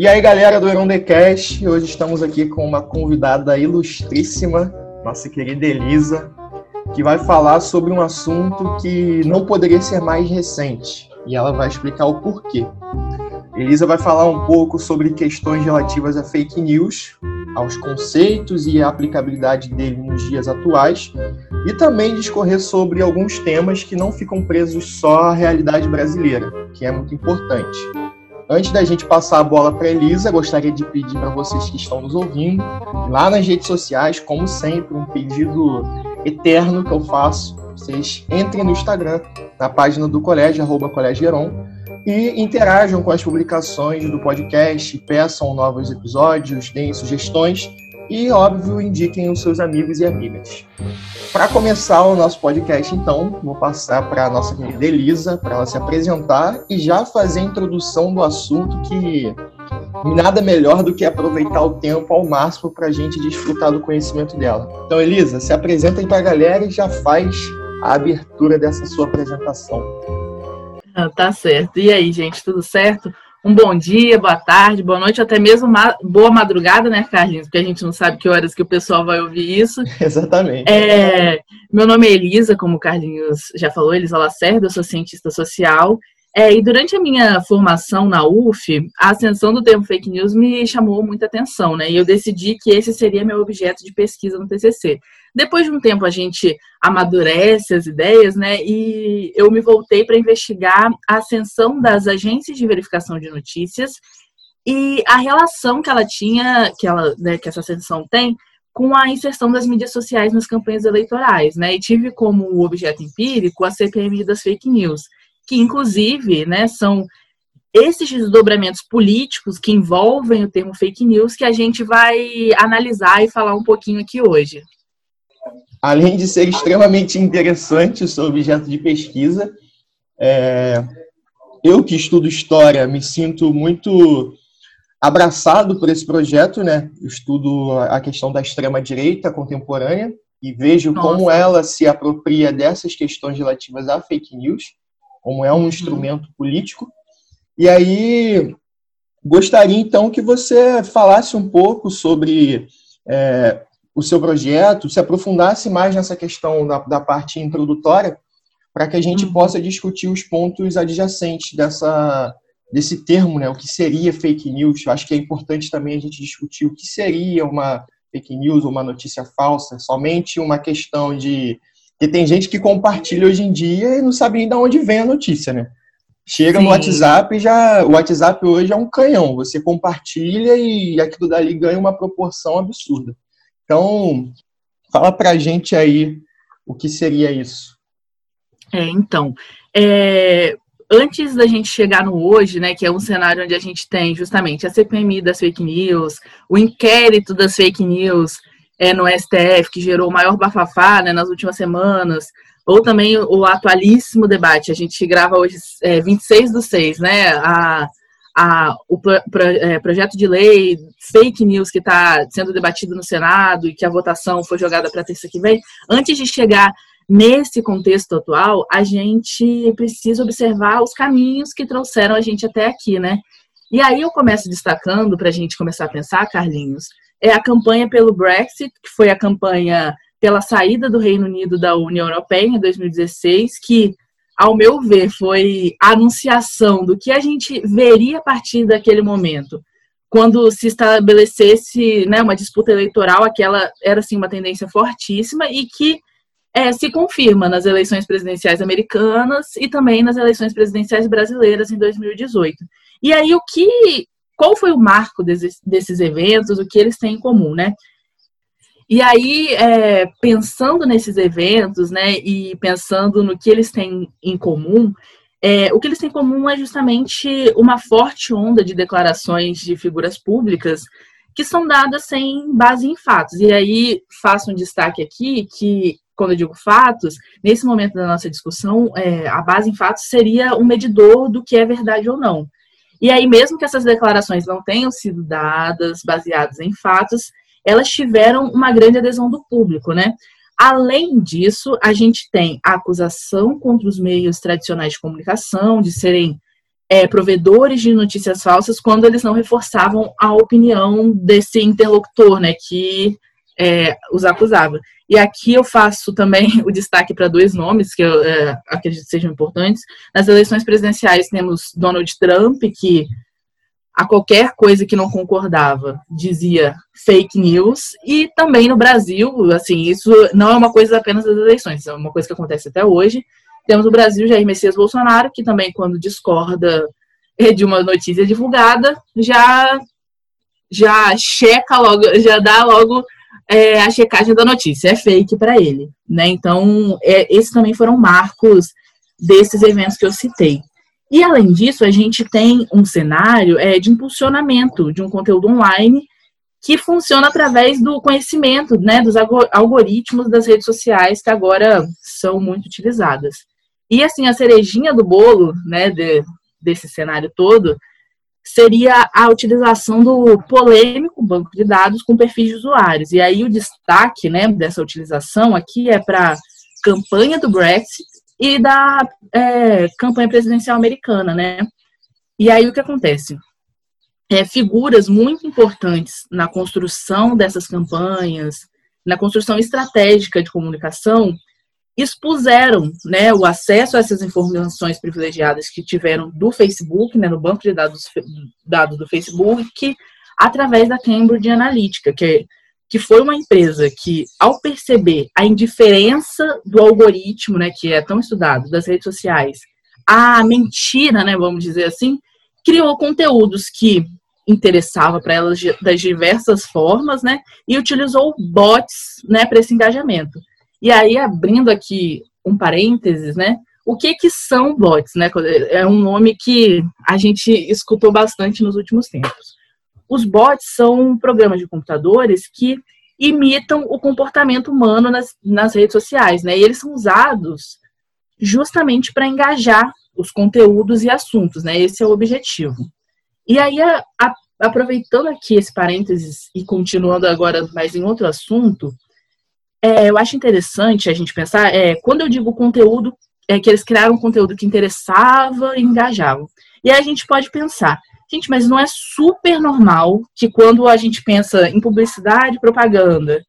E aí, galera do Erondecast, hoje estamos aqui com uma convidada ilustríssima, nossa querida Elisa, que vai falar sobre um assunto que não poderia ser mais recente, e ela vai explicar o porquê. Elisa vai falar um pouco sobre questões relativas a fake news, aos conceitos e a aplicabilidade dele nos dias atuais, e também discorrer sobre alguns temas que não ficam presos só à realidade brasileira, que é muito importante. Antes da gente passar a bola para Elisa, gostaria de pedir para vocês que estão nos ouvindo, lá nas redes sociais, como sempre, um pedido eterno que eu faço. Vocês entrem no Instagram, na página do colégio, arroba e interajam com as publicações do podcast, peçam novos episódios, deem sugestões e, óbvio, indiquem os seus amigos e amigas. Para começar o nosso podcast, então, vou passar para a nossa querida Elisa, para ela se apresentar e já fazer a introdução do assunto que nada melhor do que aproveitar o tempo ao máximo para a gente desfrutar do conhecimento dela. Então, Elisa, se apresenta aí para a galera e já faz a abertura dessa sua apresentação. Ah, tá certo. E aí, gente, tudo certo? Um bom dia, boa tarde, boa noite, até mesmo ma boa madrugada, né, Carlinhos? Porque a gente não sabe que horas que o pessoal vai ouvir isso. Exatamente. É, meu nome é Elisa, como o Carlinhos já falou, Elisa Lacerda, eu sou cientista social. É, e durante a minha formação na UF, a ascensão do termo fake news me chamou muita atenção, né? E eu decidi que esse seria meu objeto de pesquisa no TCC. Depois de um tempo a gente amadurece as ideias, né? E eu me voltei para investigar a ascensão das agências de verificação de notícias e a relação que ela tinha, que ela, né, que essa ascensão tem com a inserção das mídias sociais nas campanhas eleitorais, né? E tive como objeto empírico a CPMI das fake news, que inclusive, né, são esses desdobramentos políticos que envolvem o termo fake news que a gente vai analisar e falar um pouquinho aqui hoje além de ser extremamente interessante o seu objeto de pesquisa, é, eu que estudo história me sinto muito abraçado por esse projeto, né? Eu estudo a questão da extrema direita contemporânea e vejo Nossa. como ela se apropria dessas questões relativas à fake news, como é um uhum. instrumento político. E aí gostaria então que você falasse um pouco sobre é, o seu projeto, se aprofundasse mais nessa questão da, da parte introdutória, para que a gente uhum. possa discutir os pontos adjacentes dessa, desse termo, né? O que seria fake news? Eu acho que é importante também a gente discutir o que seria uma fake news ou uma notícia falsa, somente uma questão de que tem gente que compartilha hoje em dia e não sabe nem de onde vem a notícia, né? Chega Sim. no WhatsApp e já o WhatsApp hoje é um canhão, você compartilha e aquilo dali ganha uma proporção absurda. Então, fala para a gente aí o que seria isso. É, então, é, antes da gente chegar no hoje, né, que é um cenário onde a gente tem justamente a CPMI das fake news, o inquérito das fake news é, no STF, que gerou o maior bafafá né, nas últimas semanas, ou também o atualíssimo debate. A gente grava hoje é, 26 do 6, né? A, a, o pro, pro, é, projeto de lei fake news que está sendo debatido no Senado e que a votação foi jogada para terça que vem, antes de chegar nesse contexto atual, a gente precisa observar os caminhos que trouxeram a gente até aqui, né? E aí eu começo destacando, para a gente começar a pensar, Carlinhos, é a campanha pelo Brexit, que foi a campanha pela saída do Reino Unido da União Europeia em 2016, que ao meu ver, foi a anunciação do que a gente veria a partir daquele momento. Quando se estabelecesse né, uma disputa eleitoral, aquela era assim, uma tendência fortíssima e que é, se confirma nas eleições presidenciais americanas e também nas eleições presidenciais brasileiras em 2018. E aí o que, qual foi o marco desses, desses eventos, o que eles têm em comum, né? E aí, é, pensando nesses eventos, né, e pensando no que eles têm em comum, é, o que eles têm em comum é justamente uma forte onda de declarações de figuras públicas que são dadas sem base em fatos. E aí, faço um destaque aqui que, quando eu digo fatos, nesse momento da nossa discussão, é, a base em fatos seria um medidor do que é verdade ou não. E aí, mesmo que essas declarações não tenham sido dadas baseadas em fatos, elas tiveram uma grande adesão do público, né? Além disso, a gente tem a acusação contra os meios tradicionais de comunicação de serem é, provedores de notícias falsas quando eles não reforçavam a opinião desse interlocutor, né, que é, os acusava. E aqui eu faço também o destaque para dois nomes que eu é, acredito sejam importantes. Nas eleições presidenciais temos Donald Trump, que a qualquer coisa que não concordava dizia fake news, e também no Brasil, assim, isso não é uma coisa apenas das eleições, é uma coisa que acontece até hoje. Temos o Brasil, Jair Messias Bolsonaro, que também, quando discorda de uma notícia divulgada, já já checa logo, já dá logo é, a checagem da notícia, é fake para ele, né? Então, é, esses também foram marcos desses eventos que eu citei. E além disso, a gente tem um cenário é, de impulsionamento de um conteúdo online que funciona através do conhecimento, né, dos algoritmos das redes sociais que agora são muito utilizadas. E assim, a cerejinha do bolo, né, de, desse cenário todo, seria a utilização do polêmico banco de dados com perfis de usuários. E aí o destaque, né, dessa utilização aqui é para campanha do Brexit e da é, campanha presidencial americana, né? E aí o que acontece? É, figuras muito importantes na construção dessas campanhas, na construção estratégica de comunicação, expuseram né, o acesso a essas informações privilegiadas que tiveram do Facebook, né, no banco de dados, dados do Facebook, através da Cambridge Analytica, que é que foi uma empresa que, ao perceber a indiferença do algoritmo, né, que é tão estudado, das redes sociais, a mentira, né, vamos dizer assim, criou conteúdos que interessava para elas das diversas formas, né, e utilizou bots, né, para esse engajamento. E aí, abrindo aqui um parênteses, né, o que que são bots, né, é um nome que a gente escutou bastante nos últimos tempos. Os bots são programas de computadores que imitam o comportamento humano nas, nas redes sociais, né? E eles são usados justamente para engajar os conteúdos e assuntos, né? Esse é o objetivo. E aí, a, a, aproveitando aqui esse parênteses e continuando agora mais em outro assunto, é, eu acho interessante a gente pensar, é, quando eu digo conteúdo, é que eles criaram um conteúdo que interessava e engajava. E aí a gente pode pensar, Gente, mas não é super normal que quando a gente pensa em publicidade propaganda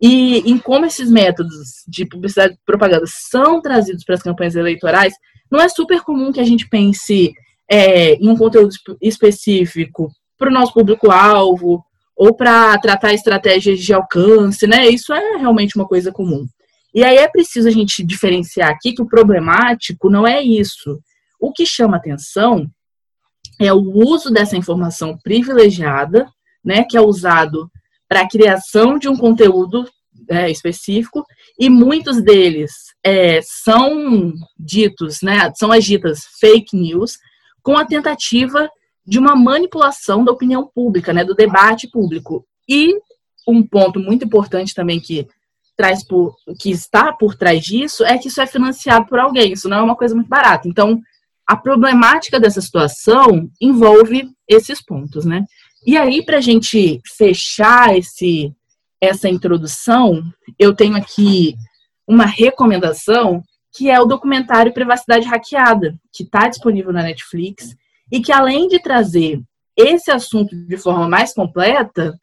e em como esses métodos de publicidade e propaganda são trazidos para as campanhas eleitorais, não é super comum que a gente pense é, em um conteúdo específico para o nosso público-alvo ou para tratar estratégias de alcance, né? Isso é realmente uma coisa comum. E aí é preciso a gente diferenciar aqui que o problemático não é isso. O que chama atenção é o uso dessa informação privilegiada, né, que é usado para a criação de um conteúdo é, específico, e muitos deles é, são ditos, né, são as fake news, com a tentativa de uma manipulação da opinião pública, né, do debate público. E um ponto muito importante também que traz por, que está por trás disso é que isso é financiado por alguém, isso não é uma coisa muito barata. Então, a problemática dessa situação envolve esses pontos, né? E aí, para a gente fechar esse, essa introdução, eu tenho aqui uma recomendação que é o documentário Privacidade Hackeada, que está disponível na Netflix e que, além de trazer esse assunto de forma mais completa,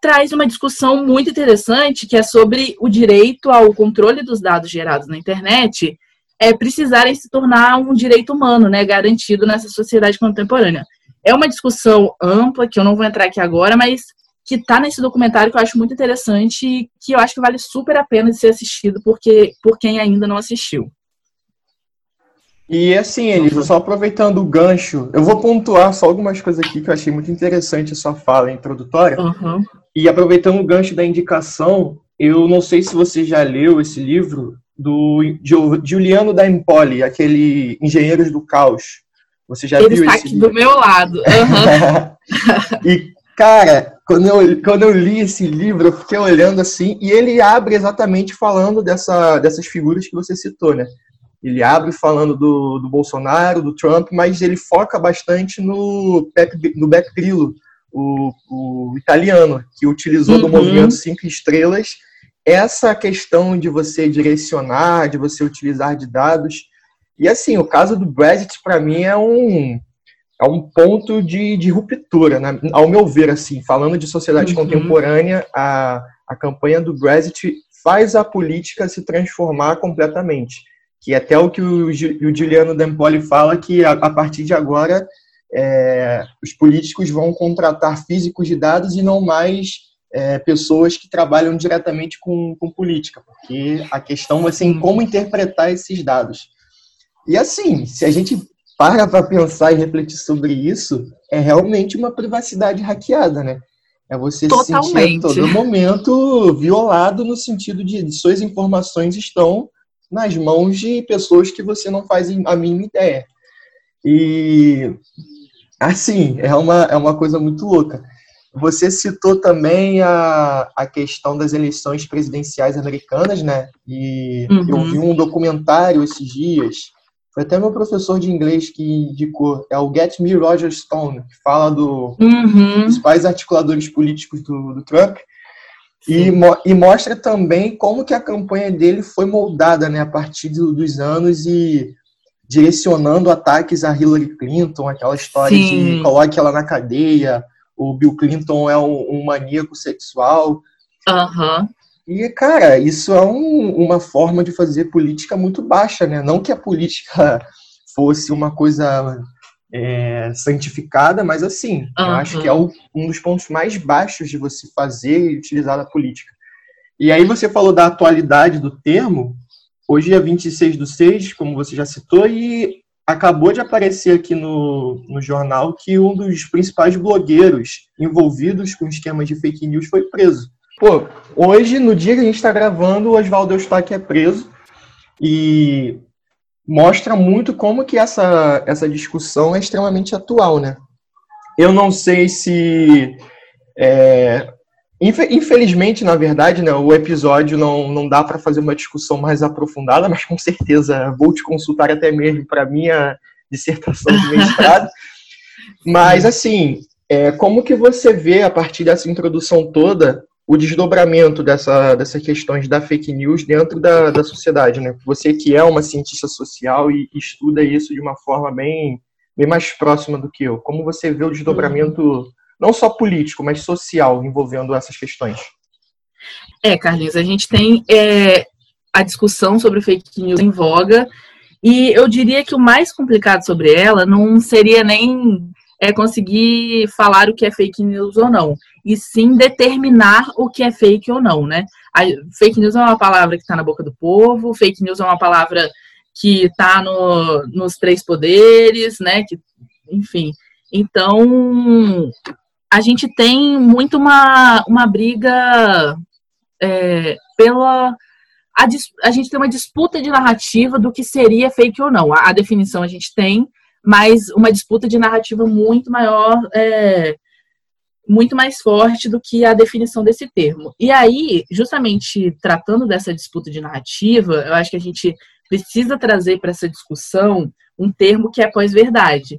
traz uma discussão muito interessante que é sobre o direito ao controle dos dados gerados na internet é, precisarem se tornar um direito humano, né, garantido nessa sociedade contemporânea. É uma discussão ampla, que eu não vou entrar aqui agora, mas que está nesse documentário que eu acho muito interessante e que eu acho que vale super a pena de ser assistido porque, por quem ainda não assistiu. E assim, Elisa, só aproveitando o gancho, eu vou pontuar só algumas coisas aqui que eu achei muito interessante a sua fala introdutória. Uhum. E aproveitando o gancho da indicação, eu não sei se você já leu esse livro, do Giuliano da Empoli, aquele Engenheiros do Caos. Você já Ele viu está esse aqui livro? do meu lado. Uhum. e, cara, quando eu, quando eu li esse livro, eu fiquei olhando assim, e ele abre exatamente falando dessa, dessas figuras que você citou, né? Ele abre falando do, do Bolsonaro, do Trump, mas ele foca bastante no, no Beck Grillo, o, o italiano, que utilizou uhum. do movimento Cinco Estrelas essa questão de você direcionar, de você utilizar de dados. E assim, o caso do Brexit, para mim, é um, é um ponto de, de ruptura, né? ao meu ver, assim, falando de sociedade uhum. contemporânea, a, a campanha do Brexit faz a política se transformar completamente, que é até o que o, o Giuliano Dempoli fala, que a, a partir de agora é, os políticos vão contratar físicos de dados e não mais é, pessoas que trabalham diretamente com, com política, porque a questão vai ser em como interpretar esses dados. E assim, se a gente para para pensar e refletir sobre isso, é realmente uma privacidade hackeada, né? É você Totalmente. se sentir a todo momento violado no sentido de, de suas informações estão nas mãos de pessoas que você não faz a mínima ideia. E assim, é uma, é uma coisa muito louca. Você citou também a, a questão das eleições presidenciais americanas, né? E uhum. eu vi um documentário esses dias foi até meu professor de inglês que indicou. É o Get Me Roger Stone, que fala do, uhum. dos principais articuladores políticos do, do Trump. E, e, mostra também como que a campanha dele foi moldada né, a partir do, dos anos e direcionando ataques a Hillary Clinton, aquela história Sim. de coloque ela na cadeia, o Bill Clinton é um, um maníaco sexual. Uhum. E, cara, isso é um, uma forma de fazer política muito baixa, né? Não que a política fosse uma coisa é, santificada, mas assim, uhum. eu acho que é o, um dos pontos mais baixos de você fazer e utilizar a política. E aí você falou da atualidade do termo, hoje é 26 do 6, como você já citou, e acabou de aparecer aqui no, no jornal que um dos principais blogueiros envolvidos com esquemas de fake news foi preso. Pô, hoje, no dia que a gente está gravando, o Oswaldo Eustáquio é preso e mostra muito como que essa, essa discussão é extremamente atual, né? Eu não sei se... É, infelizmente, na verdade, né, o episódio não, não dá para fazer uma discussão mais aprofundada, mas com certeza vou te consultar até mesmo para minha dissertação de mestrado. mas, assim, é, como que você vê, a partir dessa introdução toda, o desdobramento dessa, dessas questões da fake news dentro da, da sociedade, né? Você que é uma cientista social e estuda isso de uma forma bem, bem mais próxima do que eu, como você vê o desdobramento não só político, mas social envolvendo essas questões? É, Carlinhos, a gente tem é, a discussão sobre fake news em voga e eu diria que o mais complicado sobre ela não seria nem é conseguir falar o que é fake news ou não, e sim determinar o que é fake ou não, né? A fake news é uma palavra que está na boca do povo, fake news é uma palavra que está no, nos três poderes, né? Que, enfim. Então, a gente tem muito uma, uma briga é, pela. A, a, gente tem uma disputa de narrativa do que seria fake ou não. A, a definição a gente tem, mas uma disputa de narrativa muito maior, é, muito mais forte do que a definição desse termo. E aí, justamente tratando dessa disputa de narrativa, eu acho que a gente precisa trazer para essa discussão um termo que é pós-verdade.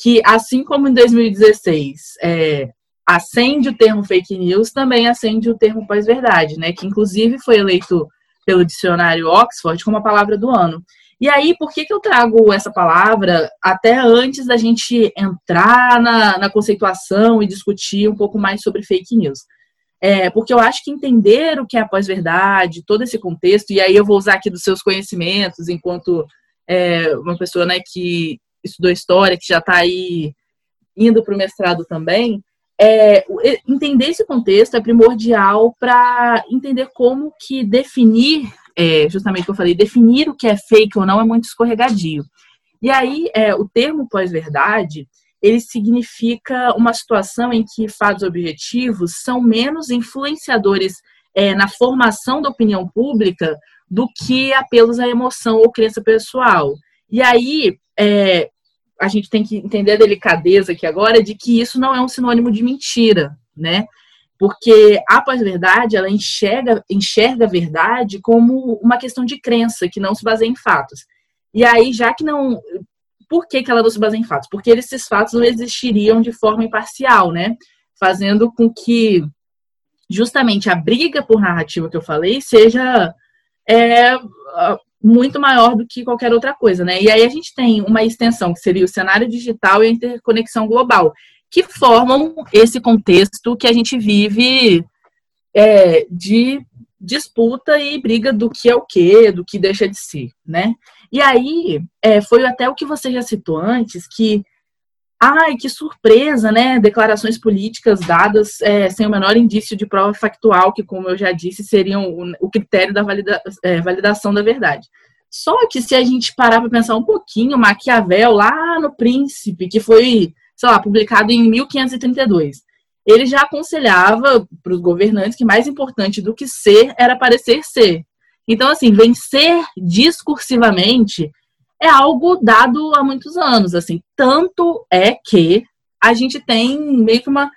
Que, assim como em 2016 é, acende o termo fake news, também acende o termo pós-verdade, né? Que inclusive foi eleito pelo dicionário Oxford como a palavra do ano. E aí, por que, que eu trago essa palavra até antes da gente entrar na, na conceituação e discutir um pouco mais sobre fake news? É, porque eu acho que entender o que é a pós-verdade, todo esse contexto, e aí eu vou usar aqui dos seus conhecimentos enquanto é, uma pessoa né, que estudou história, que já está aí indo para o mestrado também, é, entender esse contexto é primordial para entender como que definir é, justamente o que eu falei, definir o que é fake ou não é muito escorregadio. E aí, é, o termo pós-verdade, ele significa uma situação em que fatos objetivos são menos influenciadores é, na formação da opinião pública do que apelos à emoção ou crença pessoal. E aí, é, a gente tem que entender a delicadeza aqui agora de que isso não é um sinônimo de mentira, né? Porque a pós-verdade, ela enxerga, enxerga a verdade como uma questão de crença, que não se baseia em fatos. E aí, já que não. Por que, que ela não se baseia em fatos? Porque esses fatos não existiriam de forma imparcial, né? Fazendo com que justamente a briga por narrativa que eu falei seja é, muito maior do que qualquer outra coisa, né? E aí a gente tem uma extensão que seria o cenário digital e a interconexão global, que formam esse contexto que a gente vive é, de disputa e briga do que é o que, do que deixa de ser, né? E aí é, foi até o que você já citou antes, que Ai, que surpresa, né? Declarações políticas dadas é, sem o menor indício de prova factual, que, como eu já disse, seriam o, o critério da valida, é, validação da verdade. Só que se a gente parar para pensar um pouquinho, Maquiavel, lá no Príncipe, que foi, sei lá, publicado em 1532, ele já aconselhava para os governantes que mais importante do que ser era parecer ser. Então, assim, vencer discursivamente é algo dado há muitos anos, assim. Tanto é que a gente tem meio que uma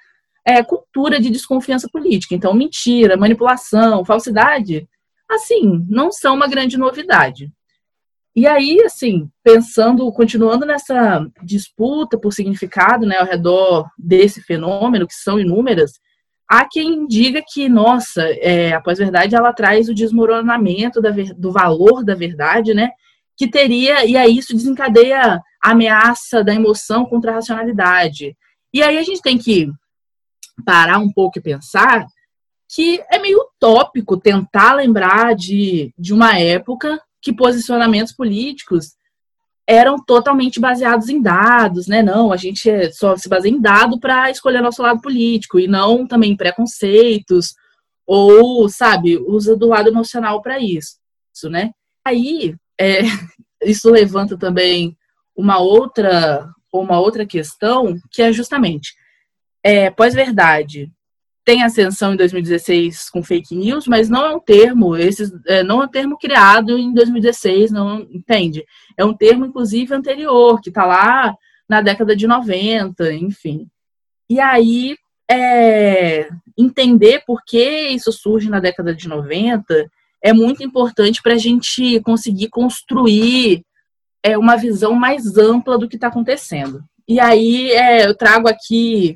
é, cultura de desconfiança política. Então, mentira, manipulação, falsidade, assim, não são uma grande novidade. E aí, assim, pensando, continuando nessa disputa por significado, né, ao redor desse fenômeno, que são inúmeras, há quem diga que, nossa, é, a pós-verdade, ela traz o desmoronamento da, do valor da verdade, né, que teria, e aí isso desencadeia a ameaça da emoção contra a racionalidade. E aí a gente tem que parar um pouco e pensar que é meio utópico tentar lembrar de, de uma época que posicionamentos políticos eram totalmente baseados em dados, né? Não, a gente só se baseia em dado para escolher nosso lado político e não também em preconceitos ou, sabe, usa do lado emocional para isso, né? Aí é, isso levanta também uma outra, uma outra questão, que é justamente é, pós-verdade tem ascensão em 2016 com fake news, mas não é um termo, esses, é, não é um termo criado em 2016, não entende? É um termo, inclusive, anterior, que está lá na década de 90, enfim. E aí, é, entender por que isso surge na década de 90 é muito importante para a gente conseguir construir é, uma visão mais ampla do que está acontecendo. E aí é, eu trago aqui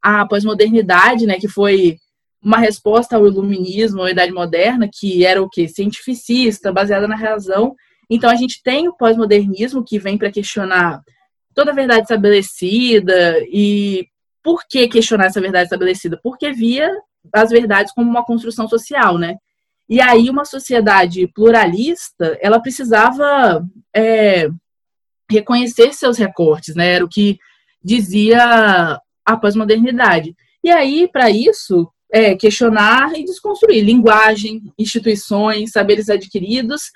a pós-modernidade, né, que foi uma resposta ao iluminismo, à Idade Moderna, que era o que cientificista, baseada na razão. Então a gente tem o pós-modernismo que vem para questionar toda a verdade estabelecida e por que questionar essa verdade estabelecida? Porque via as verdades como uma construção social, né? E aí uma sociedade pluralista, ela precisava é, reconhecer seus recortes, né? Era o que dizia a pós-modernidade. E aí, para isso, é, questionar e desconstruir linguagem, instituições, saberes adquiridos,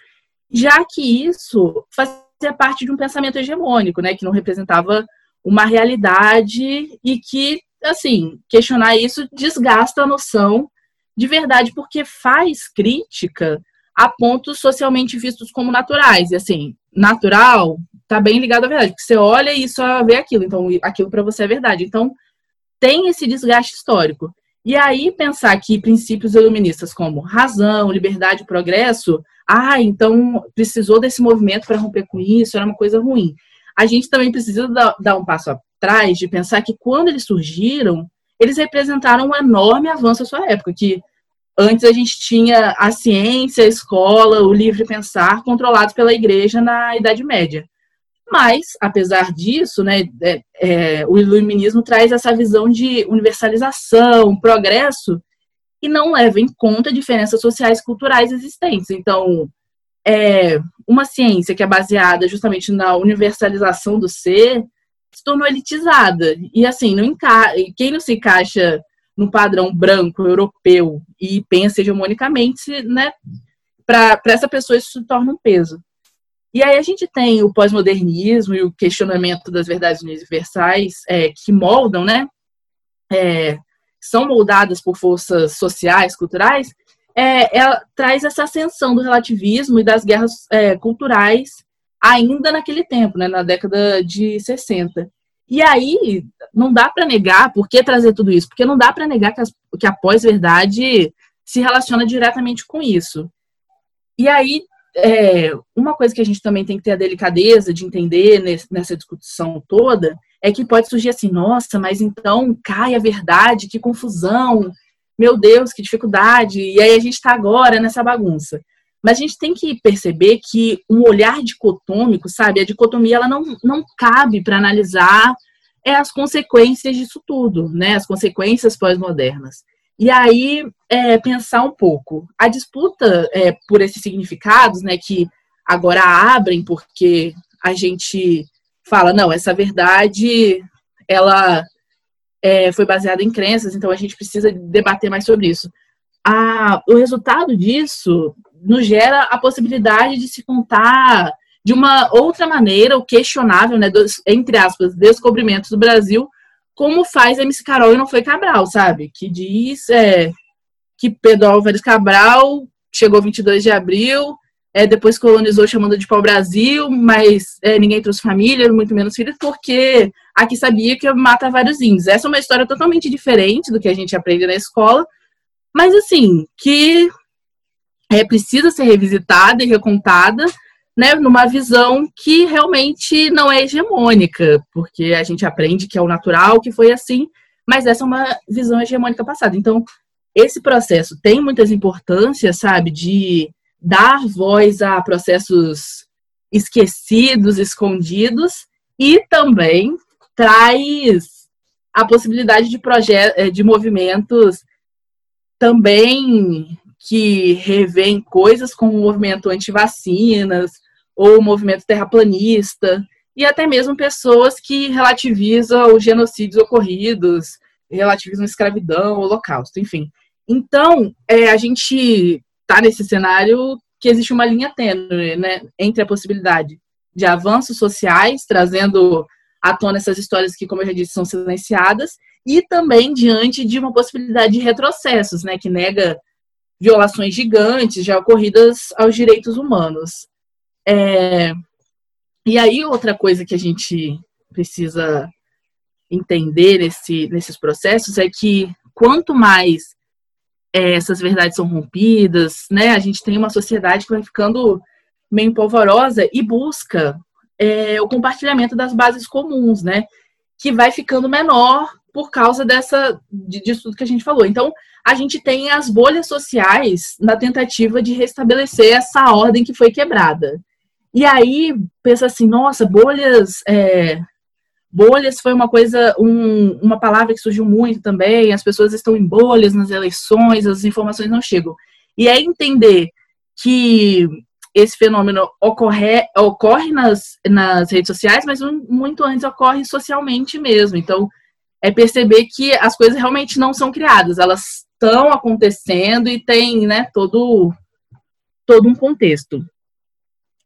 já que isso fazia parte de um pensamento hegemônico, né? Que não representava uma realidade e que, assim, questionar isso desgasta a noção de verdade, porque faz crítica a pontos socialmente vistos como naturais. E assim, natural tá bem ligado à verdade, porque você olha e só vê aquilo, então aquilo para você é verdade. Então, tem esse desgaste histórico. E aí pensar que princípios iluministas como razão, liberdade progresso, ah, então precisou desse movimento para romper com isso, era uma coisa ruim. A gente também precisa dar um passo atrás de pensar que quando eles surgiram, eles representaram um enorme avanço à sua época, que Antes a gente tinha a ciência, a escola, o livre pensar controlados pela igreja na Idade Média. Mas, apesar disso, né, é, é, o iluminismo traz essa visão de universalização, progresso, e não leva em conta diferenças sociais e culturais existentes. Então, é, uma ciência que é baseada justamente na universalização do ser se tornou elitizada. E assim, não quem não se encaixa no padrão branco, europeu, e pensa hegemonicamente, né, para essa pessoa isso se torna um peso. E aí a gente tem o pós-modernismo e o questionamento das verdades universais é, que moldam, né, é, são moldadas por forças sociais, culturais, é, ela traz essa ascensão do relativismo e das guerras é, culturais ainda naquele tempo, né, na década de 60. E aí, não dá para negar, por que trazer tudo isso? Porque não dá para negar que, as, que a pós-verdade se relaciona diretamente com isso. E aí, é, uma coisa que a gente também tem que ter a delicadeza de entender nesse, nessa discussão toda é que pode surgir assim, nossa, mas então cai a verdade, que confusão, meu Deus, que dificuldade, e aí a gente está agora nessa bagunça. Mas a gente tem que perceber que um olhar dicotômico, sabe? A dicotomia ela não, não cabe para analisar é, as consequências disso tudo, né? As consequências pós-modernas. E aí, é, pensar um pouco. A disputa é, por esses significados, né, que agora abrem, porque a gente fala, não, essa verdade, ela é, foi baseada em crenças, então a gente precisa debater mais sobre isso. A, o resultado disso nos gera a possibilidade de se contar de uma outra maneira, o questionável, né, dos, entre aspas, descobrimentos do Brasil, como faz MC Carol e não foi Cabral, sabe? Que diz é, que Pedro Álvares Cabral chegou 22 de abril, é, depois colonizou chamando de pau-brasil, mas é, ninguém trouxe família, muito menos filhos, porque aqui sabia que mata vários índios. Essa é uma história totalmente diferente do que a gente aprende na escola, mas assim, que é, precisa ser revisitada e recontada, né, numa visão que realmente não é hegemônica, porque a gente aprende que é o natural, que foi assim, mas essa é uma visão hegemônica passada. Então, esse processo tem muitas importâncias, sabe, de dar voz a processos esquecidos, escondidos, e também traz a possibilidade de eh, de movimentos também que revêem coisas como o movimento anti-vacinas ou o movimento terraplanista, e até mesmo pessoas que relativizam os genocídios ocorridos, relativizam a escravidão, o holocausto, enfim. Então, é, a gente está nesse cenário que existe uma linha tênue né, entre a possibilidade de avanços sociais, trazendo à tona essas histórias que, como eu já disse, são silenciadas, e também diante de uma possibilidade de retrocessos, né, que nega violações gigantes já ocorridas aos direitos humanos. É... E aí, outra coisa que a gente precisa entender nesse, nesses processos é que quanto mais é, essas verdades são rompidas, né, a gente tem uma sociedade que vai ficando meio polvorosa e busca é, o compartilhamento das bases comuns, né, que vai ficando menor por causa dessa disso tudo que a gente falou. Então, a gente tem as bolhas sociais na tentativa de restabelecer essa ordem que foi quebrada. E aí pensa assim, nossa, bolhas, é, bolhas foi uma coisa, um, uma palavra que surgiu muito também. As pessoas estão em bolhas nas eleições, as informações não chegam. E é entender que esse fenômeno ocorre, ocorre nas, nas redes sociais, mas muito antes ocorre socialmente mesmo. Então, é perceber que as coisas realmente não são criadas, elas estão acontecendo e tem né, todo, todo um contexto.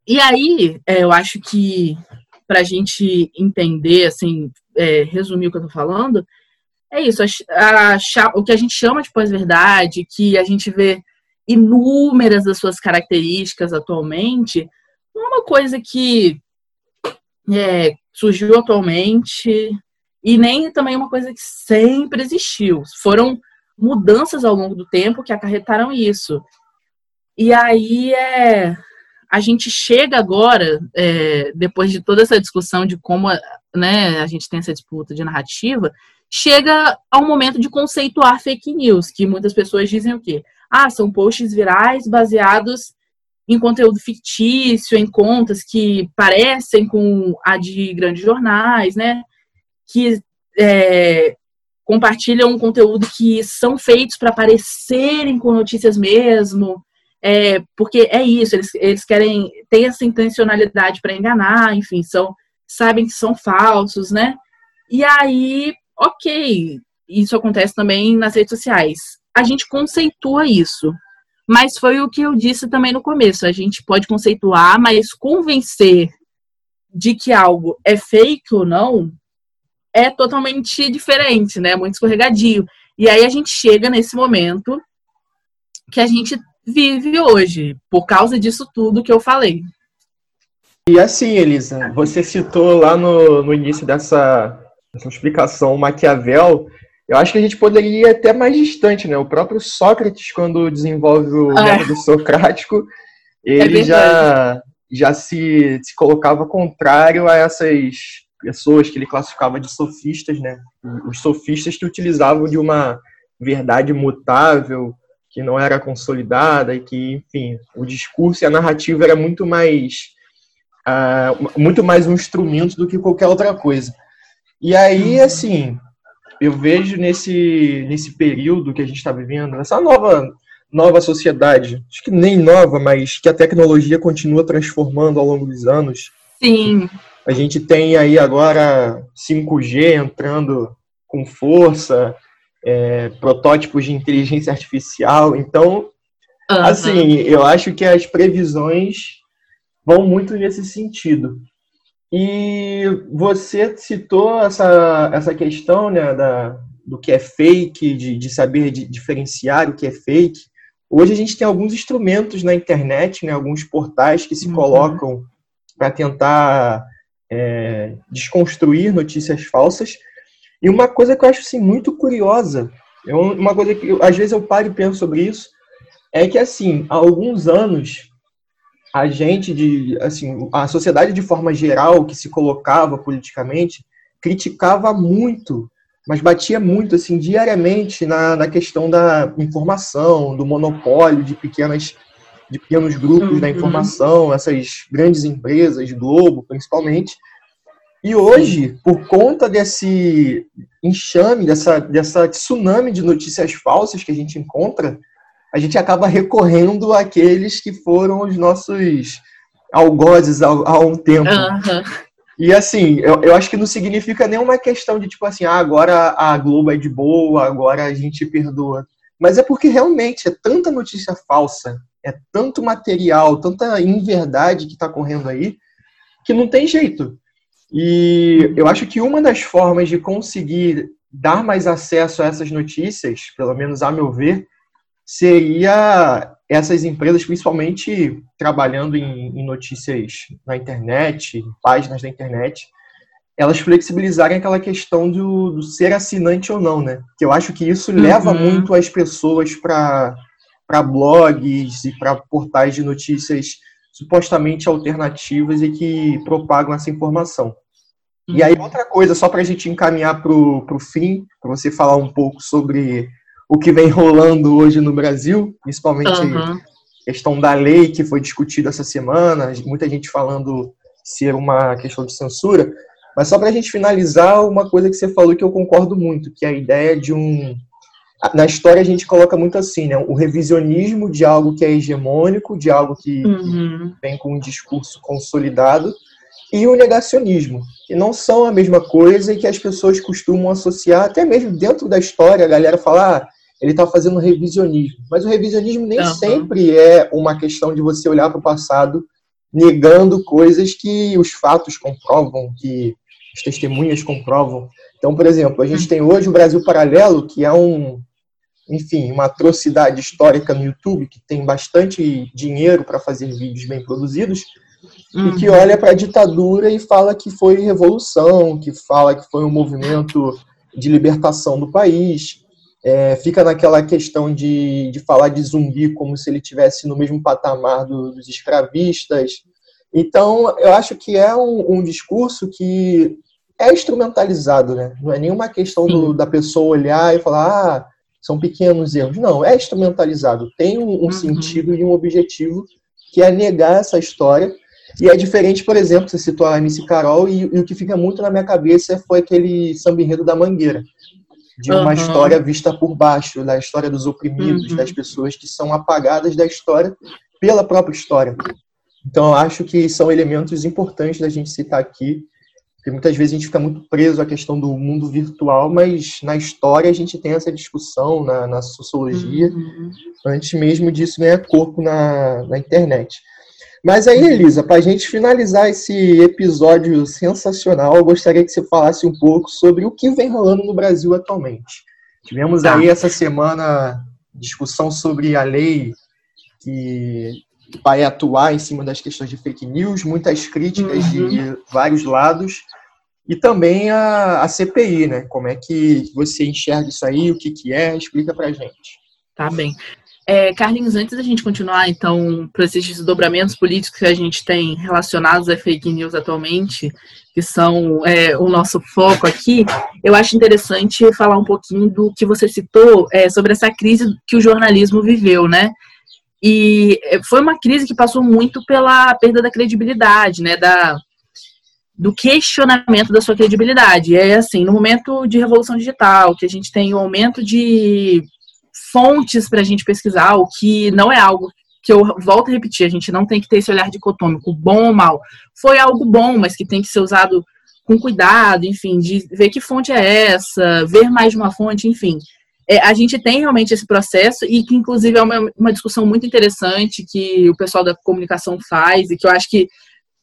E aí, é, eu acho que para a gente entender, assim, é, resumir o que eu estou falando, é isso, a, a, o que a gente chama de pós-verdade, que a gente vê inúmeras das suas características atualmente, não é uma coisa que é, surgiu atualmente e nem também uma coisa que sempre existiu. Foram mudanças ao longo do tempo que acarretaram isso. E aí é, a gente chega agora, é, depois de toda essa discussão de como né, a gente tem essa disputa de narrativa, chega ao momento de conceituar fake news, que muitas pessoas dizem o quê? Ah, são posts virais baseados em conteúdo fictício, em contas que parecem com a de grandes jornais, né? Que é, compartilham um conteúdo que são feitos para parecerem com notícias mesmo, é, porque é isso, eles, eles querem ter essa intencionalidade para enganar, enfim, são sabem que são falsos, né? E aí, ok, isso acontece também nas redes sociais. A gente conceitua isso, mas foi o que eu disse também no começo. A gente pode conceituar, mas convencer de que algo é fake ou não é totalmente diferente, né? Muito escorregadio. E aí a gente chega nesse momento que a gente vive hoje, por causa disso tudo que eu falei. E assim, Elisa, você citou lá no, no início dessa, dessa explicação Maquiavel, eu acho que a gente poderia ir até mais distante, né? O próprio Sócrates, quando desenvolve o é. método socrático, ele é já, já se, se colocava contrário a essas pessoas que ele classificava de sofistas, né? Os sofistas que utilizavam de uma verdade mutável, que não era consolidada e que, enfim, o discurso e a narrativa era muito mais uh, muito mais um instrumento do que qualquer outra coisa. E aí, uhum. assim, eu vejo nesse nesse período que a gente está vivendo, nessa nova nova sociedade, acho que nem nova, mas que a tecnologia continua transformando ao longo dos anos. Sim. A gente tem aí agora 5G entrando com força, é, protótipos de inteligência artificial. Então, uhum. assim, eu acho que as previsões vão muito nesse sentido. E você citou essa, essa questão né, da, do que é fake, de, de saber de diferenciar o que é fake. Hoje a gente tem alguns instrumentos na internet, né, alguns portais que se uhum. colocam para tentar é, desconstruir notícias falsas. E uma coisa que eu acho assim, muito curiosa, é uma coisa que às vezes eu paro e penso sobre isso, é que assim, há alguns anos a gente de assim, a sociedade de forma geral que se colocava politicamente criticava muito, mas batia muito assim diariamente na, na questão da informação, do monopólio de pequenas de pequenos grupos uhum. da informação, essas grandes empresas, Globo principalmente, e hoje, por conta desse enxame, dessa, dessa tsunami de notícias falsas que a gente encontra, a gente acaba recorrendo àqueles que foram os nossos algozes há, há um tempo. Uhum. E assim, eu, eu acho que não significa nenhuma questão de tipo assim, ah, agora a Globo é de boa, agora a gente perdoa. Mas é porque realmente é tanta notícia falsa, é tanto material, tanta inverdade que está correndo aí, que não tem jeito. E eu acho que uma das formas de conseguir dar mais acesso a essas notícias, pelo menos a meu ver, seria essas empresas, principalmente trabalhando em, em notícias na internet, em páginas da internet, elas flexibilizarem aquela questão do, do, ser assinante ou não, né? Que eu acho que isso uhum. leva muito as pessoas para blogs e para portais de notícias supostamente alternativas e que propagam essa informação. E aí, outra coisa, só para a gente encaminhar para o fim, para você falar um pouco sobre o que vem rolando hoje no Brasil, principalmente uhum. a questão da lei que foi discutida essa semana, muita gente falando ser uma questão de censura. Mas só para a gente finalizar, uma coisa que você falou que eu concordo muito, que é a ideia de um. Na história a gente coloca muito assim, né? O revisionismo de algo que é hegemônico, de algo que uhum. vem com um discurso consolidado, e o negacionismo, que não são a mesma coisa e que as pessoas costumam associar, até mesmo dentro da história, a galera fala, ah, ele está fazendo revisionismo. Mas o revisionismo nem uhum. sempre é uma questão de você olhar para o passado negando coisas que os fatos comprovam, que as testemunhas comprovam. Então, por exemplo, a gente tem hoje o Brasil Paralelo, que é um, enfim, uma atrocidade histórica no YouTube, que tem bastante dinheiro para fazer vídeos bem produzidos, uhum. e que olha para a ditadura e fala que foi revolução, que fala que foi um movimento de libertação do país. É, fica naquela questão de, de falar de zumbi como se ele tivesse no mesmo patamar do, dos escravistas. Então, eu acho que é um, um, discurso que é instrumentalizado, né? Não é nenhuma questão do, da pessoa olhar e falar, ah, são pequenos erros. Não, é instrumentalizado. Tem um, um uhum. sentido e um objetivo que é negar essa história e é diferente, por exemplo, você citou a MC Carol, e, e o que fica muito na minha cabeça foi aquele samba enredo da Mangueira, de uma uhum. história vista por baixo, da história dos oprimidos, uhum. das pessoas que são apagadas da história pela própria história. Então, acho que são elementos importantes da gente citar aqui, porque muitas vezes a gente fica muito preso à questão do mundo virtual, mas na história a gente tem essa discussão, na, na sociologia, uhum. antes mesmo disso ganhar corpo na, na internet. Mas aí, Elisa, para a gente finalizar esse episódio sensacional, eu gostaria que você falasse um pouco sobre o que vem rolando no Brasil atualmente. Tivemos tá. aí essa semana discussão sobre a lei que vai atuar em cima das questões de fake news, muitas críticas uhum. de vários lados, e também a, a CPI, né? Como é que você enxerga isso aí, o que, que é? Explica para gente. Tá bem. É, Carlinhos, antes da gente continuar, então, para esses desdobramentos políticos que a gente tem relacionados a fake news atualmente, que são é, o nosso foco aqui, eu acho interessante falar um pouquinho do que você citou é, sobre essa crise que o jornalismo viveu, né? E é, foi uma crise que passou muito pela perda da credibilidade, né? Da, do questionamento da sua credibilidade. É assim, no momento de revolução digital, que a gente tem o um aumento de fontes para a gente pesquisar, o que não é algo que eu volto a repetir, a gente não tem que ter esse olhar dicotômico, bom ou mal. Foi algo bom, mas que tem que ser usado com cuidado, enfim, de ver que fonte é essa, ver mais de uma fonte, enfim. É, a gente tem realmente esse processo e que, inclusive, é uma, uma discussão muito interessante que o pessoal da comunicação faz e que eu acho que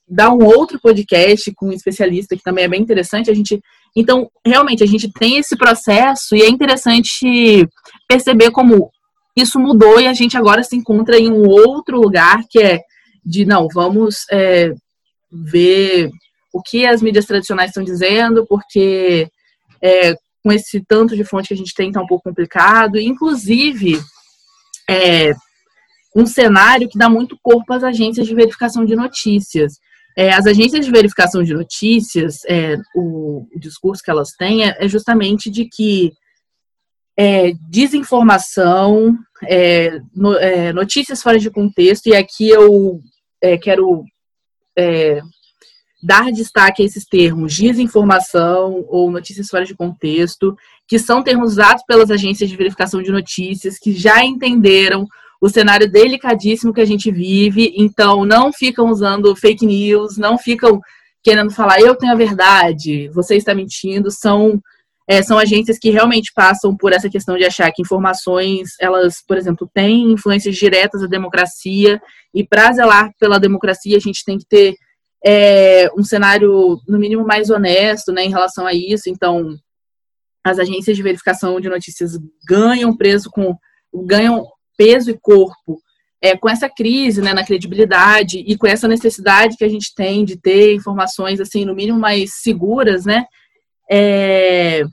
dá um outro podcast com um especialista que também é bem interessante. A gente, então, realmente, a gente tem esse processo e é interessante perceber como isso mudou e a gente agora se encontra em um outro lugar que é de não, vamos é, ver o que as mídias tradicionais estão dizendo, porque é, com esse tanto de fonte que a gente tem está um pouco complicado. Inclusive, é, um cenário que dá muito corpo às agências de verificação de notícias. É, as agências de verificação de notícias, é, o, o, discurso que elas têm é, é justamente de que é, desinformação, é, no, notícias fora de contexto, e aqui eu quero dar destaque a esses termos desinformação ou notícias fora de contexto, que são termos usados pelas agências de verificação de notícias, que já entenderam o cenário delicadíssimo que a gente vive, então não ficam usando fake news, não ficam querendo falar eu tenho a verdade, você está mentindo, são é, são agências que realmente passam por essa questão de achar que informações, elas, por exemplo, têm influências diretas à democracia, e para zelar pela democracia a gente tem que ter é, um cenário, no mínimo, mais honesto né, em relação a isso. Então, as agências de verificação de notícias ganham preso com ganham peso e corpo é, com essa crise né, na credibilidade e com essa necessidade que a gente tem de ter informações, assim, no mínimo mais seguras, né? É,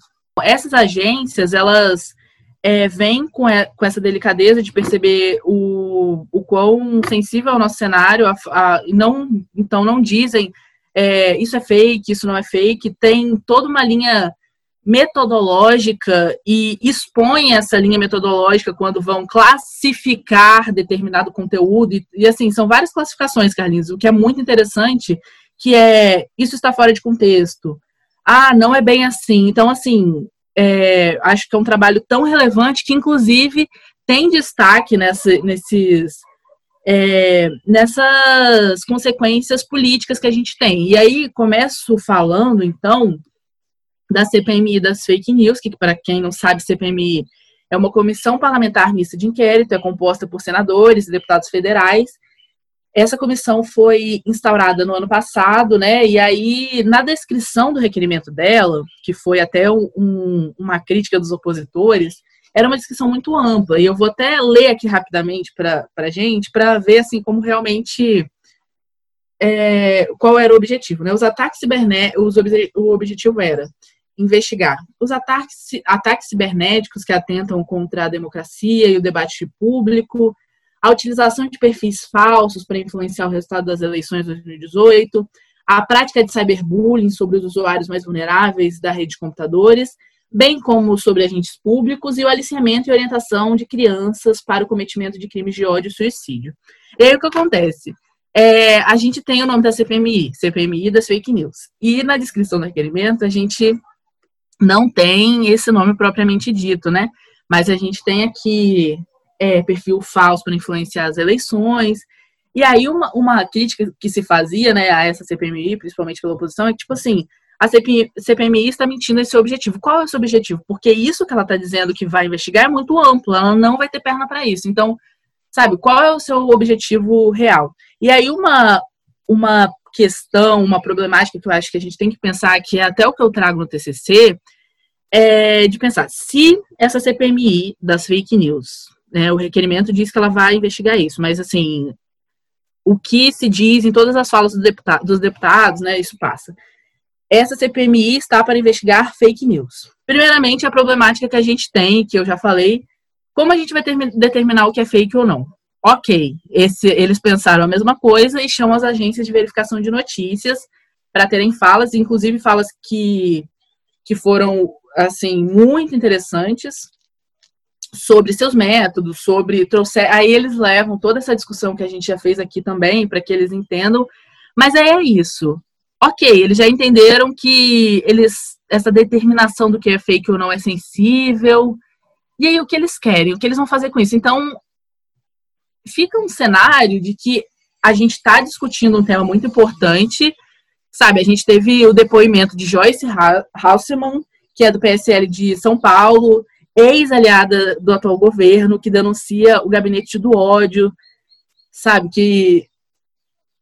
essas agências, elas é, vêm com, com essa delicadeza de perceber o, o quão sensível é o nosso cenário, a, a, não, então não dizem é, isso é fake, isso não é fake, tem toda uma linha metodológica e expõe essa linha metodológica quando vão classificar determinado conteúdo. E, e, assim, são várias classificações, Carlinhos, o que é muito interessante, que é isso está fora de contexto. Ah, não é bem assim. Então, assim, é, acho que é um trabalho tão relevante que, inclusive, tem destaque nessa, nesses. É, nessas consequências políticas que a gente tem. E aí começo falando, então, da CPMI das fake news, que para quem não sabe, CPMI é uma comissão parlamentar mista de inquérito, é composta por senadores e deputados federais. Essa comissão foi instaurada no ano passado, né? E aí, na descrição do requerimento dela, que foi até um, uma crítica dos opositores, era uma descrição muito ampla. E eu vou até ler aqui rapidamente para a gente, para ver assim como realmente é, qual era o objetivo. Né? Os ataques cibernéticos, o objetivo era investigar os ataques, ataques cibernéticos que atentam contra a democracia e o debate público, a utilização de perfis falsos para influenciar o resultado das eleições de 2018, a prática de cyberbullying sobre os usuários mais vulneráveis da rede de computadores, bem como sobre agentes públicos e o aliciamento e orientação de crianças para o cometimento de crimes de ódio e suicídio. E aí o que acontece? É, a gente tem o nome da CPMI, CPMI das fake news. E na descrição do requerimento a gente não tem esse nome propriamente dito, né? Mas a gente tem aqui é, perfil falso para influenciar as eleições. E aí uma, uma crítica que se fazia né, a essa CPMI, principalmente pela oposição, é que, tipo assim, a CPMI, está mentindo esse objetivo. Qual é o seu objetivo? Porque isso que ela está dizendo que vai investigar é muito amplo, ela não vai ter perna para isso. Então, sabe, qual é o seu objetivo real? E aí uma, uma questão, uma problemática que eu acho que a gente tem que pensar, que é até o que eu trago no TCC, é de pensar, se essa CPMI das fake news, né, o requerimento diz que ela vai investigar isso, mas assim, o que se diz em todas as falas do deputado, dos deputados, né, isso passa. Essa CPMI está para investigar fake news. Primeiramente, a problemática que a gente tem, que eu já falei, como a gente vai determinar o que é fake ou não? Ok, esse, eles pensaram a mesma coisa e chamam as agências de verificação de notícias para terem falas, inclusive falas que, que foram assim muito interessantes sobre seus métodos, sobre trouxer, aí eles levam toda essa discussão que a gente já fez aqui também para que eles entendam, mas é isso. Ok, eles já entenderam que eles essa determinação do que é fake ou não é sensível. E aí o que eles querem? O que eles vão fazer com isso? Então, fica um cenário de que a gente está discutindo um tema muito importante, sabe? A gente teve o depoimento de Joyce Hasselman, que é do PSL de São Paulo, ex-aliada do atual governo, que denuncia o gabinete do ódio, sabe? Que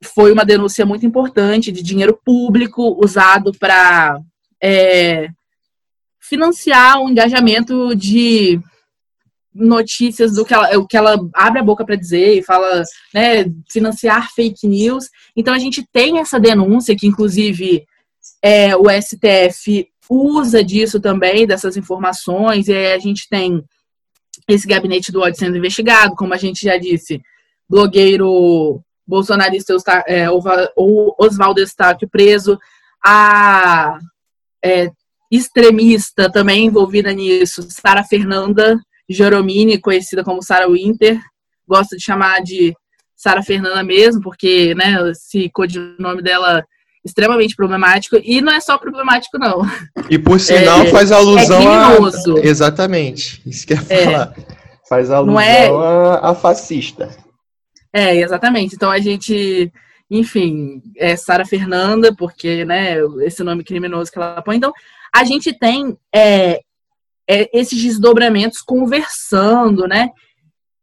foi uma denúncia muito importante de dinheiro público usado para é, financiar o engajamento de notícias do que ela, o que ela abre a boca para dizer e fala, né, financiar fake news. Então a gente tem essa denúncia que inclusive é, o STF usa disso também dessas informações e aí a gente tem esse gabinete do ódio sendo investigado, como a gente já disse, blogueiro bolsonarista é, Oswaldo Eustáquio preso, a é, extremista também envolvida nisso, Sara Fernanda Joromini, conhecida como Sara Winter, gosto de chamar de Sara Fernanda mesmo, porque né, esse codinome dela extremamente problemático, e não é só problemático, não. E por sinal é, faz alusão é a. Exatamente, isso que eu ia é. falar. Faz alusão é... a, a fascista. É, exatamente. Então a gente enfim, é Sara Fernanda, porque, né, esse nome criminoso que ela põe. Então, a gente tem é, é, esses desdobramentos conversando, né?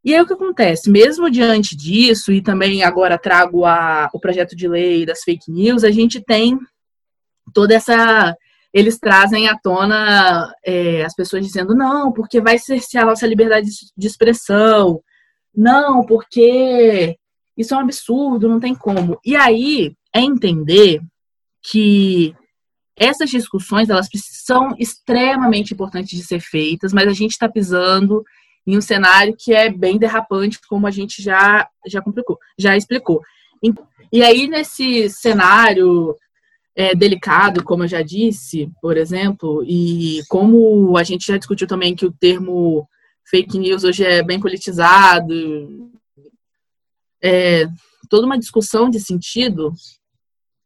E aí o que acontece? Mesmo diante disso, e também agora trago a, o projeto de lei das fake news, a gente tem toda essa. Eles trazem à tona é, as pessoas dizendo, não, porque vai cercear a nossa liberdade de expressão, não, porque isso é um absurdo, não tem como. E aí é entender que essas discussões elas são extremamente importantes de ser feitas, mas a gente está pisando em um cenário que é bem derrapante, como a gente já já complicou, já explicou. E aí nesse cenário é, delicado, como eu já disse, por exemplo, e como a gente já discutiu também que o termo fake news hoje é bem politizado, é, toda uma discussão de sentido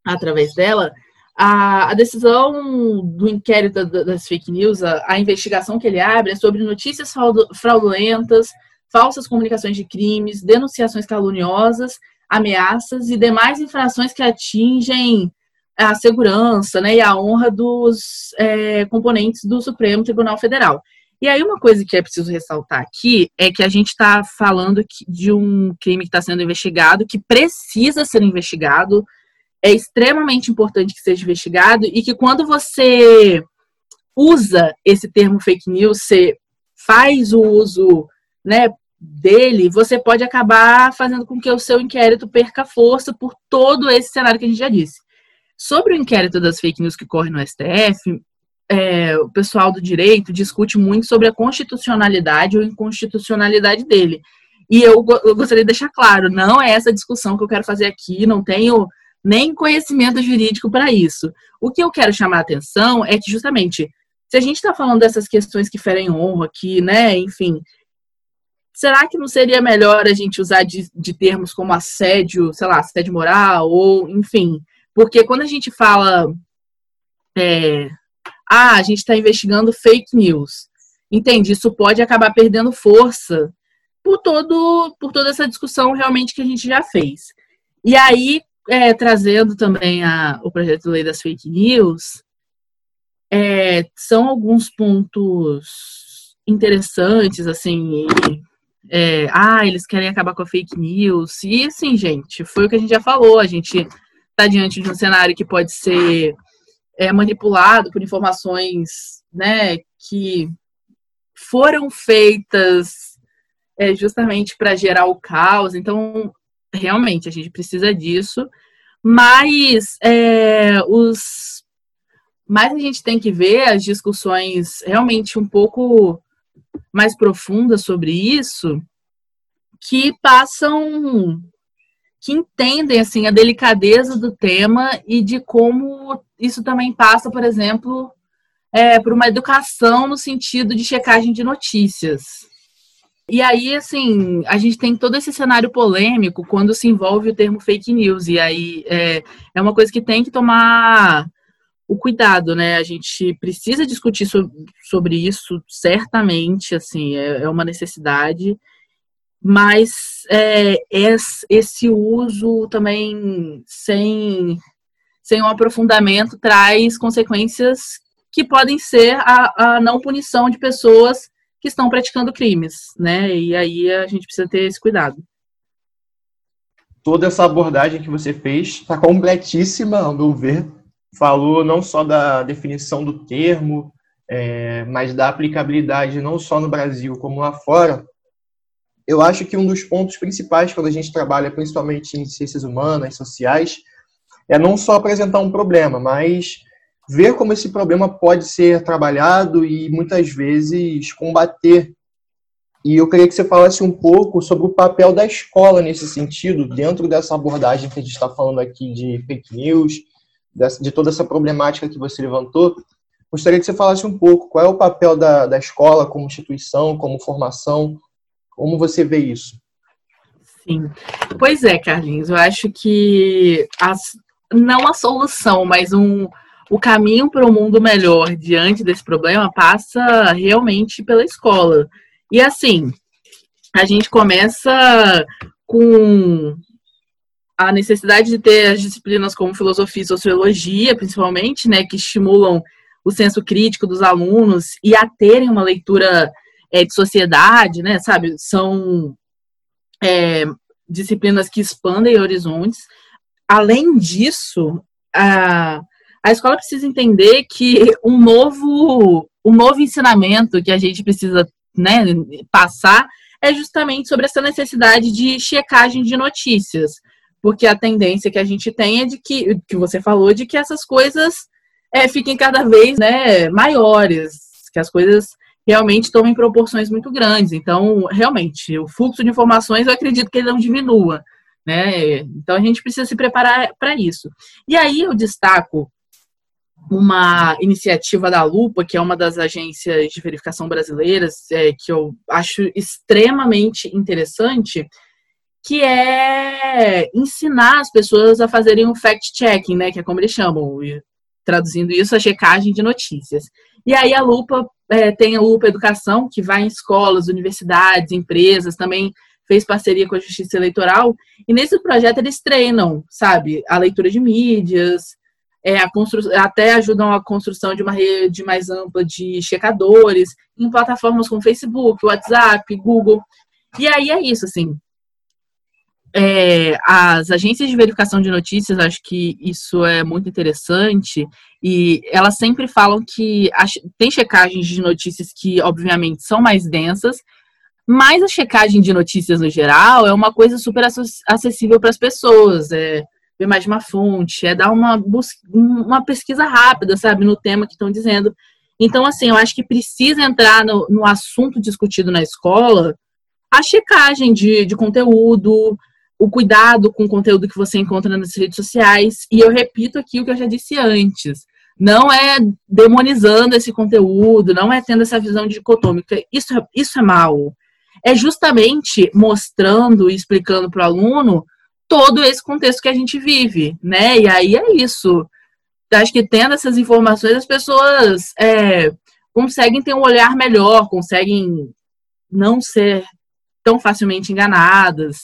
através dela, a, a decisão do inquérito das fake news, a, a, investigação que ele abre é sobre notícias fraudulentas, falsas comunicações de crimes, denunciações caluniosas, ameaças e demais infrações que atingem a segurança né, e a honra dos é, componentes do Supremo Tribunal Federal. E aí, uma coisa que é preciso ressaltar aqui é que a gente está falando de um crime que está sendo investigado, que precisa ser investigado, é extremamente importante que seja investigado, e que quando você usa esse termo fake news, você faz o uso né, dele, você pode acabar fazendo com que o seu inquérito perca força por todo esse cenário que a gente já disse. Sobre o inquérito das fake news que corre no STF, é, o pessoal do direito discute muito sobre a constitucionalidade ou inconstitucionalidade dele. E eu, eu, gostaria de deixar claro, não é essa discussão que eu quero fazer aqui, não tenho nem conhecimento jurídico para isso. O que eu quero chamar a atenção é que, justamente, se a gente está falando dessas questões que ferem honra aqui, né, enfim, será que não seria melhor a gente usar de, de termos como assédio, sei lá, assédio moral, ou, enfim, porque quando a gente fala é, ah, a gente está investigando fake news. Entende? Isso pode acabar perdendo força por, todo, por toda essa discussão realmente que a gente já fez. E aí, é, trazendo também a, o projeto de lei das fake news, é, são alguns pontos interessantes, assim, e, é, ah, eles querem acabar com a fake news, e assim, gente, foi o que a gente já falou, a gente está diante de um cenário que pode ser é, manipulado por informações né, que foram feitas é, justamente para gerar o caos. Então, realmente, a gente precisa disso. Mas é, os. Mas a gente tem que ver as discussões realmente um pouco mais profundas sobre isso que passam que entendem assim a delicadeza do tema e de como isso também passa, por exemplo, é, por uma educação no sentido de checagem de notícias. E aí, assim, a gente tem todo esse cenário polêmico quando se envolve o termo fake news. E aí é, é uma coisa que tem que tomar o cuidado, né? A gente precisa discutir so sobre isso, certamente, assim, é, é uma necessidade mas é, esse uso também sem, sem um aprofundamento traz consequências que podem ser a, a não punição de pessoas que estão praticando crimes, né? E aí a gente precisa ter esse cuidado. Toda essa abordagem que você fez está completíssima, ao meu ver. Falou não só da definição do termo, é, mas da aplicabilidade não só no Brasil como lá fora eu acho que um dos pontos principais quando a gente trabalha principalmente em ciências humanas, sociais, é não só apresentar um problema, mas ver como esse problema pode ser trabalhado e muitas vezes combater. E eu queria que você falasse um pouco sobre o papel da escola nesse sentido, dentro dessa abordagem que a gente está falando aqui de fake news, de toda essa problemática que você levantou. Gostaria que você falasse um pouco qual é o papel da, da escola como instituição, como formação, como você vê isso? Sim. Pois é, Carlinhos, eu acho que as, não a solução, mas um, o caminho para um mundo melhor diante desse problema passa realmente pela escola. E assim, a gente começa com a necessidade de ter as disciplinas como filosofia e sociologia, principalmente, né, que estimulam o senso crítico dos alunos e a terem uma leitura é, de sociedade, né? Sabe? São é, disciplinas que expandem horizontes. Além disso, a, a escola precisa entender que um novo, um novo ensinamento que a gente precisa né, passar é justamente sobre essa necessidade de checagem de notícias. Porque a tendência que a gente tem é de que, que você falou, de que essas coisas é, fiquem cada vez né, maiores, que as coisas realmente tomam proporções muito grandes. Então, realmente, o fluxo de informações, eu acredito que ele não diminua. Né? Então, a gente precisa se preparar para isso. E aí, eu destaco uma iniciativa da Lupa, que é uma das agências de verificação brasileiras, é, que eu acho extremamente interessante, que é ensinar as pessoas a fazerem um fact-checking, né, que é como eles chamam, traduzindo isso, a checagem de notícias. E aí a Lupa é, tem a Lupa Educação, que vai em escolas, universidades, empresas, também fez parceria com a Justiça Eleitoral. E nesse projeto eles treinam, sabe, a leitura de mídias, é, constru... até ajudam a construção de uma rede mais ampla de checadores em plataformas como Facebook, WhatsApp, Google. E aí é isso, assim. É, as agências de verificação de notícias, acho que isso é muito interessante, e elas sempre falam que tem checagens de notícias que, obviamente, são mais densas, mas a checagem de notícias no geral é uma coisa super acessível para as pessoas. É ver mais uma fonte, é dar uma, uma pesquisa rápida, sabe, no tema que estão dizendo. Então, assim, eu acho que precisa entrar no, no assunto discutido na escola a checagem de, de conteúdo, o cuidado com o conteúdo que você encontra nas redes sociais. E eu repito aqui o que eu já disse antes. Não é demonizando esse conteúdo, não é tendo essa visão dicotômica. Isso, é, isso é mal. É justamente mostrando e explicando para o aluno todo esse contexto que a gente vive, né? E aí é isso. Acho que tendo essas informações, as pessoas é, conseguem ter um olhar melhor, conseguem não ser tão facilmente enganadas.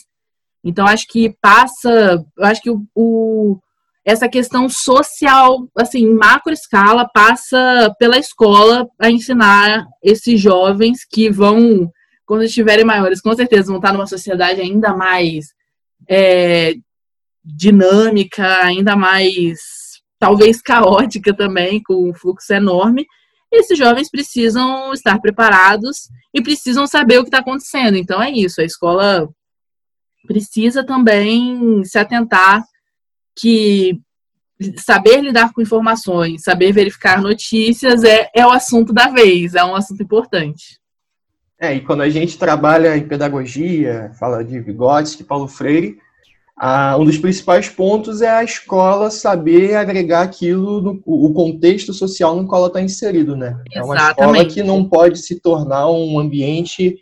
Então, acho que passa, acho que o, o, essa questão social, assim, em macro escala, passa pela escola a ensinar esses jovens que vão, quando estiverem maiores, com certeza vão estar numa sociedade ainda mais é, dinâmica, ainda mais, talvez, caótica também, com um fluxo enorme. Esses jovens precisam estar preparados e precisam saber o que está acontecendo. Então, é isso, a escola precisa também se atentar que saber lidar com informações, saber verificar notícias é, é o assunto da vez, é um assunto importante. É, e quando a gente trabalha em pedagogia, fala de Vygotsky, Paulo Freire, ah, um dos principais pontos é a escola saber agregar aquilo no o contexto social no qual ela está inserido, né? Exatamente. É uma escola que não pode se tornar um ambiente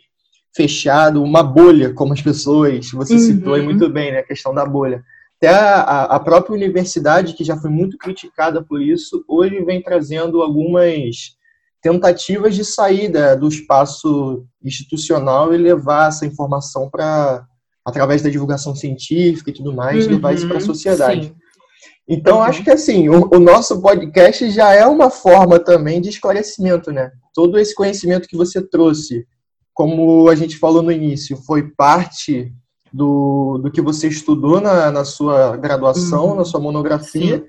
fechado, uma bolha, como as pessoas, você uhum. citou muito bem, né? A questão da bolha. Até a, a própria universidade, que já foi muito criticada por isso, hoje vem trazendo algumas tentativas de saída do espaço institucional e levar essa informação para através da divulgação científica e tudo mais, uhum, levar isso para a sociedade. Sim. Então, uhum. acho que assim, o, o, nosso podcast já é uma forma também de esclarecimento, né? Todo esse conhecimento que você trouxe, como a gente falou no início, foi parte do, do que você estudou na, na sua graduação, uhum. na sua monografia. Sim.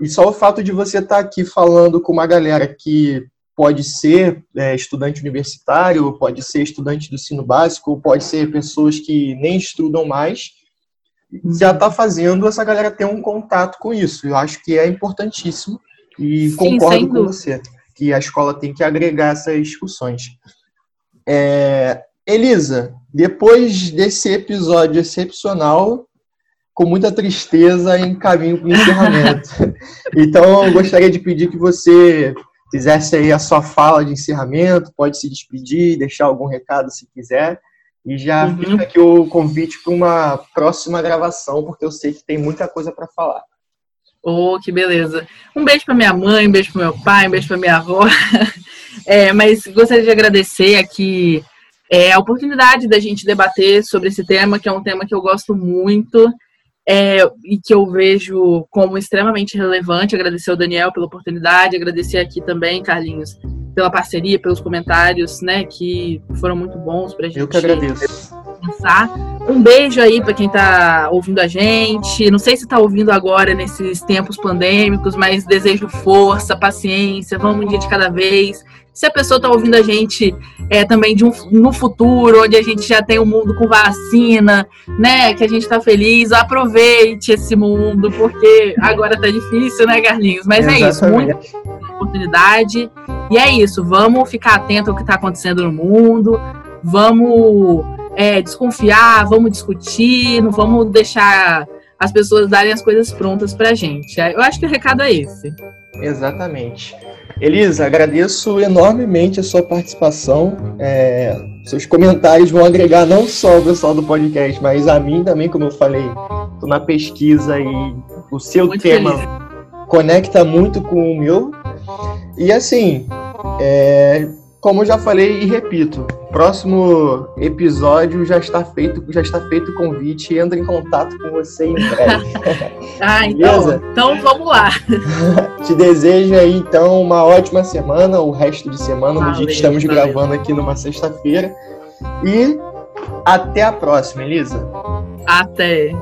E só o fato de você estar tá aqui falando com uma galera que pode ser é, estudante universitário, pode ser estudante do ensino básico, pode ser pessoas que nem estudam mais, já está fazendo essa galera ter um contato com isso. Eu acho que é importantíssimo e Sim, concordo com você que a escola tem que agregar essas discussões. É, Elisa, depois desse episódio excepcional, com muita tristeza em caminho para o encerramento. então, eu gostaria de pedir que você fizesse aí a sua fala de encerramento, pode se despedir, deixar algum recado se quiser. E já uhum. fica aqui o convite para uma próxima gravação, porque eu sei que tem muita coisa para falar. Oh, que beleza. Um beijo para minha mãe, um beijo para meu pai, um beijo para minha avó. É, mas gostaria de agradecer aqui é, a oportunidade da gente debater sobre esse tema, que é um tema que eu gosto muito é, e que eu vejo como extremamente relevante. Agradecer ao Daniel pela oportunidade, agradecer aqui também, Carlinhos, pela parceria, pelos comentários, né, que foram muito bons para a gente. Eu que agradeço. Pensar. Um beijo aí para quem está ouvindo a gente. Não sei se está ouvindo agora nesses tempos pandêmicos, mas desejo força, paciência, vamos um dia de cada vez se a pessoa está ouvindo a gente é, também de um, no futuro, onde a gente já tem um mundo com vacina, né? Que a gente está feliz, aproveite esse mundo, porque agora tá difícil, né, Carlinhos? Mas Exatamente. é isso, muita oportunidade. E é isso, vamos ficar atento ao que está acontecendo no mundo, vamos é, desconfiar, vamos discutir, não vamos deixar as pessoas darem as coisas prontas pra gente. Eu acho que o recado é esse. Exatamente. Elisa, agradeço enormemente a sua participação. É, seus comentários vão agregar não só o pessoal do podcast, mas a mim também, como eu falei, estou na pesquisa e o seu muito tema feliz. conecta muito com o meu. E assim, é, como eu já falei e repito, próximo episódio já está feito, já está feito o convite. Entra em contato com você em breve. ah, então, então vamos lá. Te desejo aí então uma ótima semana, o resto de semana, no dia que estamos valeu. gravando aqui numa sexta-feira. E até a próxima, Elisa. Até.